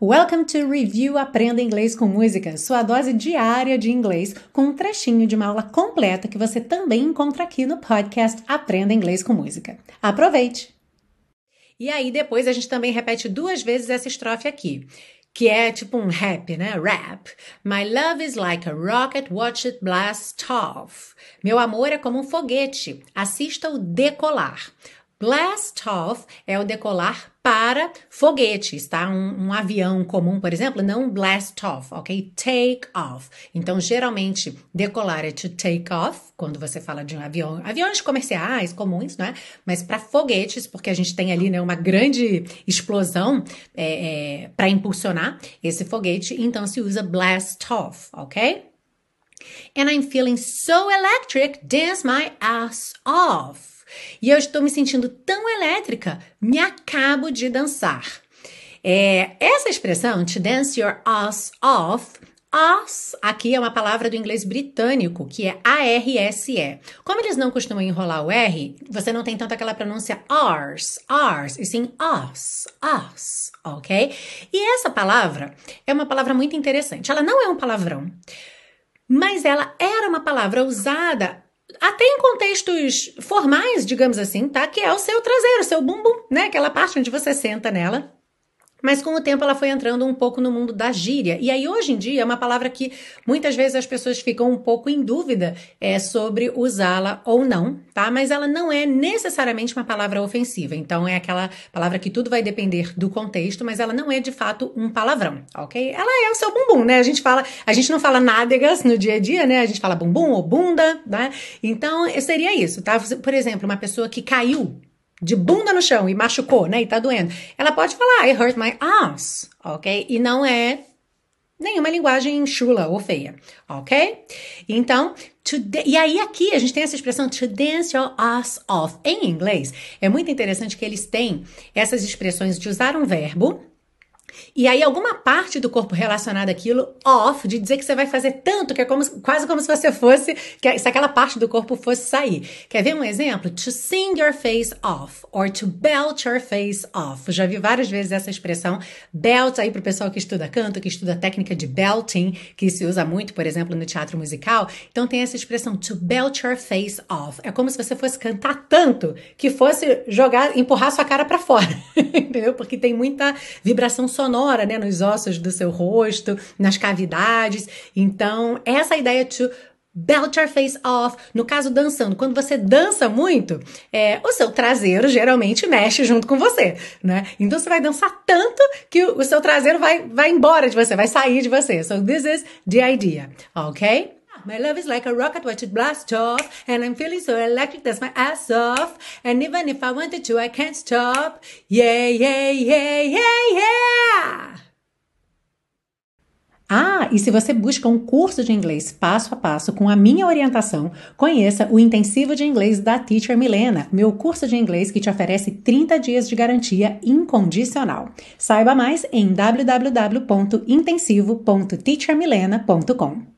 Welcome to Review Aprenda Inglês com Música, sua dose diária de inglês, com um trechinho de uma aula completa que você também encontra aqui no podcast Aprenda Inglês com Música. Aproveite! E aí, depois a gente também repete duas vezes essa estrofe aqui que é tipo um rap, né? Rap. My love is like a rocket, watch it blast off. Meu amor é como um foguete, assista o decolar. Blast off é o decolar para foguetes, tá? Um, um, avião comum, por exemplo, não blast off, ok? Take off. Então, geralmente, decolar é to take off, quando você fala de um avião, aviões comerciais comuns, né? Mas para foguetes, porque a gente tem ali né, uma grande explosão é, é, para impulsionar esse foguete, então se usa blast off, ok? And I'm feeling so electric, dance my ass off. E eu estou me sentindo tão elétrica, me acabo de dançar. É, essa expressão, to dance your ass off, Ass aqui é uma palavra do inglês britânico, que é A-R-S-E. Como eles não costumam enrolar o R, você não tem tanto aquela pronúncia ars, ars, e sim us, us, ok? E essa palavra é uma palavra muito interessante. Ela não é um palavrão, mas ela era uma palavra usada até em contextos formais, digamos assim, tá? Que é o seu traseiro, o seu bumbum, né? Aquela parte onde você senta nela mas com o tempo ela foi entrando um pouco no mundo da gíria. E aí, hoje em dia, é uma palavra que muitas vezes as pessoas ficam um pouco em dúvida é, sobre usá-la ou não, tá? Mas ela não é necessariamente uma palavra ofensiva. Então, é aquela palavra que tudo vai depender do contexto, mas ela não é de fato um palavrão, ok? Ela é o seu bumbum, né? A gente fala, a gente não fala nádegas no dia a dia, né? A gente fala bumbum ou bunda, né? Então, seria isso, tá? Por exemplo, uma pessoa que caiu de bunda no chão e machucou, né? E tá doendo. Ela pode falar, I hurt my ass, ok? E não é nenhuma linguagem chula ou feia, ok? Então, e aí aqui a gente tem essa expressão to dance your ass off. Em inglês, é muito interessante que eles têm essas expressões de usar um verbo e aí, alguma parte do corpo relacionada àquilo, off, de dizer que você vai fazer tanto, que é como, quase como se você fosse, que, se aquela parte do corpo fosse sair. Quer ver um exemplo? To sing your face off, or to belt your face off. Já vi várias vezes essa expressão. Belt, aí pro pessoal que estuda canto, que estuda técnica de belting, que se usa muito, por exemplo, no teatro musical. Então, tem essa expressão, to belt your face off. É como se você fosse cantar tanto, que fosse jogar, empurrar sua cara para fora. Entendeu? Porque tem muita vibração sonora, né, nos ossos do seu rosto, nas cavidades. Então, essa ideia de belt your face off. No caso, dançando. Quando você dança muito, é, o seu traseiro geralmente mexe junto com você, né? Então você vai dançar tanto que o, o seu traseiro vai, vai embora de você, vai sair de você. So this is the idea, ok? My love is like a rocket watch it blast off, and I'm feeling so electric that's my ass off. And even if I wanted to, I can't stop. Yeah, yeah, yeah, yeah, yeah! Ah, e se você busca um curso de inglês passo a passo com a minha orientação, conheça o Intensivo de Inglês da Teacher Milena, meu curso de inglês que te oferece 30 dias de garantia incondicional. Saiba mais em www.intensivo.teachermilena.com.